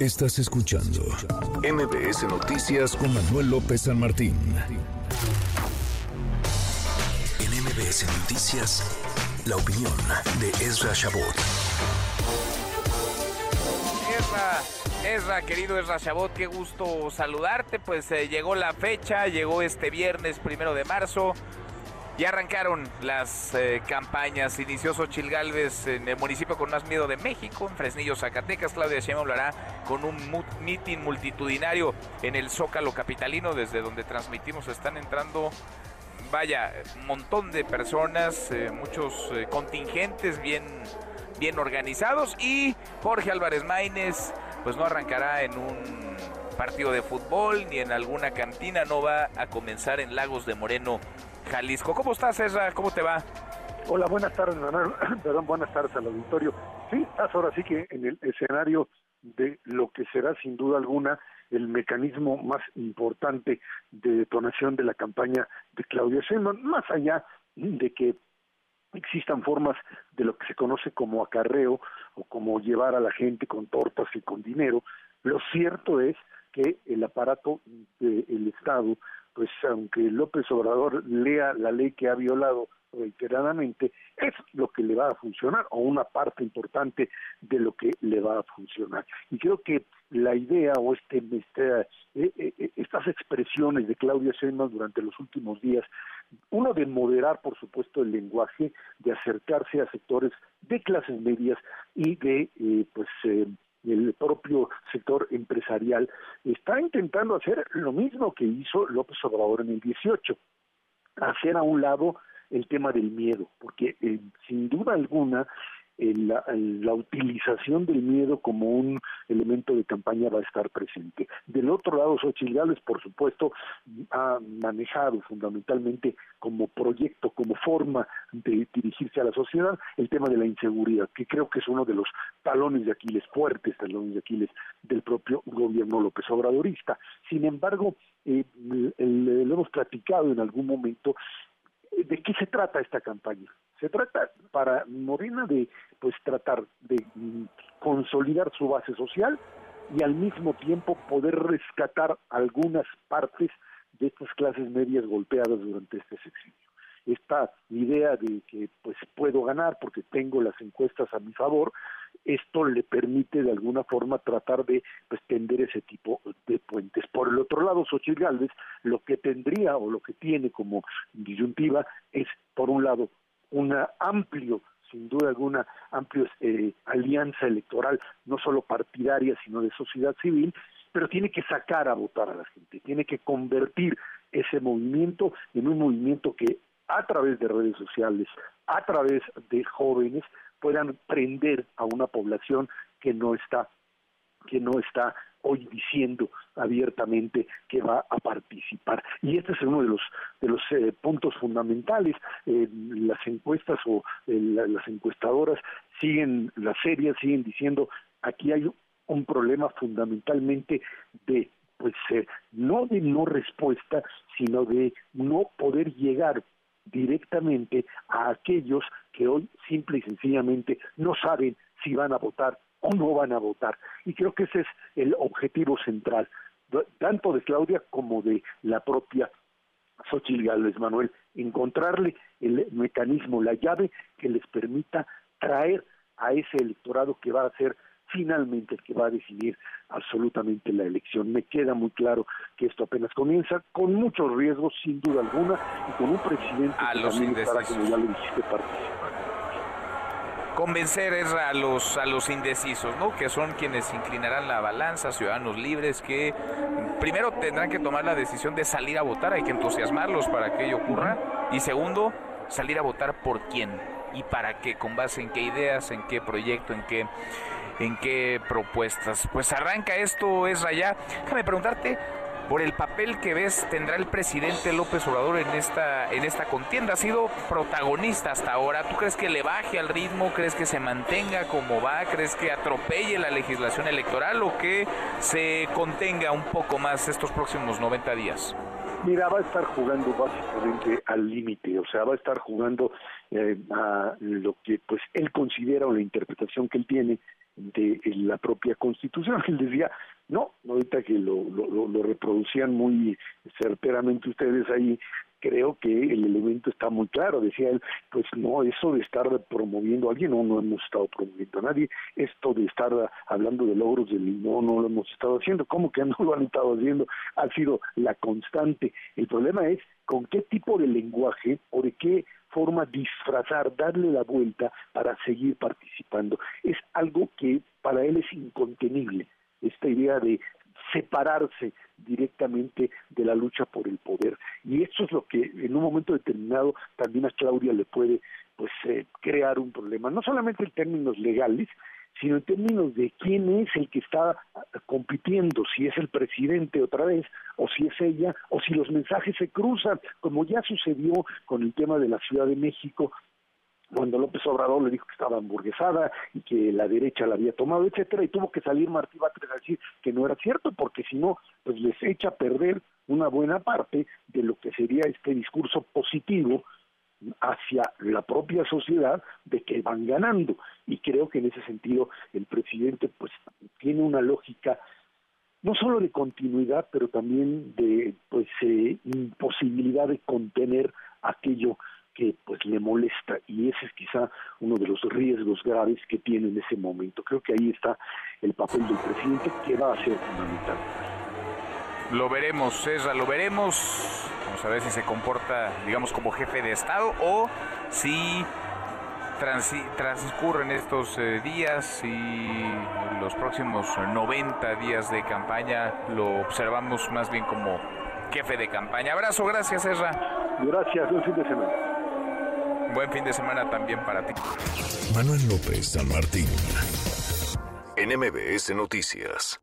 Estás escuchando MBS Noticias con Manuel López San Martín. En MBS Noticias, la opinión de Ezra Shabot. Ezra, Ezra, querido Ezra Shabot, qué gusto saludarte. Pues eh, llegó la fecha, llegó este viernes primero de marzo. Ya arrancaron las eh, campañas. Inició Xochil Gálvez en el municipio con más miedo de México, en Fresnillo, Zacatecas. Claudia Sheinbaum hará con un mitin multitudinario en el Zócalo Capitalino, desde donde transmitimos. Están entrando, vaya, un montón de personas, eh, muchos eh, contingentes bien, bien organizados. Y Jorge Álvarez Maínez, pues no arrancará en un partido de fútbol ni en alguna cantina, no va a comenzar en Lagos de Moreno Jalisco. ¿Cómo estás, César? ¿Cómo te va? Hola, buenas tardes, Manuel. Perdón, buenas tardes al auditorio. Sí, estás ahora sí que en el escenario de lo que será sin duda alguna el mecanismo más importante de detonación de la campaña de Claudia Sheinbaum, más allá de que existan formas de lo que se conoce como acarreo o como llevar a la gente con tortas y con dinero, lo cierto es que el aparato del Estado pues aunque López Obrador lea la ley que ha violado reiteradamente, es lo que le va a funcionar o una parte importante de lo que le va a funcionar. Y creo que la idea o este, este eh, eh, estas expresiones de Claudia Sheinbaum durante los últimos días, uno de moderar, por supuesto, el lenguaje, de acercarse a sectores de clases medias y de, eh, pues, el propio sector empresarial está intentando hacer lo mismo que hizo López Obrador en el 18, hacer a un lado el tema del miedo, porque eh, sin duda alguna la, utilización del miedo como un elemento de campaña va a estar presente. Del otro lado, Xochitl Gálvez, por supuesto, ha manejado fundamentalmente como proyecto, como forma de dirigirse a la sociedad, el tema de la inseguridad, que creo que es uno de los talones de Aquiles fuertes, talones de Aquiles del propio gobierno López Obradorista. Sin embargo, eh, lo hemos platicado en algún momento, ¿de qué se trata esta campaña? Se trata para Morena de pues tratar de mm, consolidar su base social y al mismo tiempo poder rescatar algunas partes de estas clases medias golpeadas durante este sexenio. Esta idea de que pues puedo ganar porque tengo las encuestas a mi favor, esto le permite de alguna forma tratar de pues, tender ese tipo de puentes. Por el otro lado, Xochitl Gálvez lo que tendría o lo que tiene como disyuntiva es, por un lado, una amplio sin duda alguna amplia eh, alianza electoral, no solo partidaria, sino de sociedad civil, pero tiene que sacar a votar a la gente, tiene que convertir ese movimiento en un movimiento que a través de redes sociales, a través de jóvenes, puedan prender a una población que no está que no está hoy diciendo abiertamente que va a participar. Y este es uno de los de los eh, puntos fundamentales. Eh, las encuestas o eh, las encuestadoras siguen las serias siguen diciendo aquí hay un problema fundamentalmente de pues no de no respuesta sino de no poder llegar directamente a aquellos que hoy simple y sencillamente no saben si van a votar o no van a votar. Y creo que ese es el objetivo central, tanto de Claudia como de la propia Xochitl Gálvez Manuel, encontrarle el mecanismo, la llave que les permita traer a ese electorado que va a ser finalmente el que va a decidir absolutamente la elección. Me queda muy claro que esto apenas comienza, con muchos riesgos, sin duda alguna, y con un presidente a que también estará, como ya lo dijiste, convencer a los a los indecisos, ¿no? Que son quienes inclinarán la balanza, ciudadanos libres que primero tendrán que tomar la decisión de salir a votar, hay que entusiasmarlos para que ello ocurra y segundo, salir a votar por quién y para qué, con base en qué ideas, en qué proyecto, en qué en qué propuestas. Pues arranca esto, es ya. Déjame preguntarte por el papel que ves tendrá el presidente López Obrador en esta en esta contienda. Ha sido protagonista hasta ahora. ¿Tú crees que le baje al ritmo? ¿Crees que se mantenga como va? ¿Crees que atropelle la legislación electoral o que se contenga un poco más estos próximos 90 días? Mira, va a estar jugando básicamente al límite, o sea, va a estar jugando eh, a lo que pues él considera o la interpretación que él tiene de la propia Constitución. Él decía, no, ahorita que lo, lo, lo reproducían muy certeramente ustedes ahí, creo que el elemento está muy claro, decía él, pues no, eso de estar promoviendo a alguien, no, no hemos estado promoviendo a nadie, esto de estar hablando de logros del no, no lo hemos estado haciendo, ¿cómo que no lo han estado haciendo? Ha sido la constante. El problema es con qué tipo de lenguaje o de qué forma disfrazar, darle la vuelta para seguir participando. Es algo que para él es incontenible, esta idea de separarse directamente de la lucha por el poder. Y eso es lo que en un momento determinado también a Claudia le puede pues eh, crear un problema, no solamente en términos legales, sino en términos de quién es el que está compitiendo, si es el presidente otra vez, o si es ella, o si los mensajes se cruzan, como ya sucedió con el tema de la Ciudad de México cuando López Obrador le dijo que estaba hamburguesada y que la derecha la había tomado, etcétera, y tuvo que salir Martí Batres a decir que no era cierto, porque si no, pues les echa a perder una buena parte de lo que sería este discurso positivo hacia la propia sociedad de que van ganando. Y creo que en ese sentido el presidente pues tiene una lógica no solo de continuidad, pero también de pues eh, imposibilidad de contener aquello que le molesta y ese es quizá uno de los riesgos graves que tiene en ese momento. Creo que ahí está el papel del presidente que va a ser fundamental. Lo veremos, César, lo veremos. Vamos a ver si se comporta, digamos, como jefe de Estado o si transcurren estos eh, días y los próximos 90 días de campaña lo observamos más bien como jefe de campaña. Abrazo, gracias, Ezra. Gracias, buen fin de semana. Buen fin de semana también para ti. Manuel López San Martín, NMBS Noticias.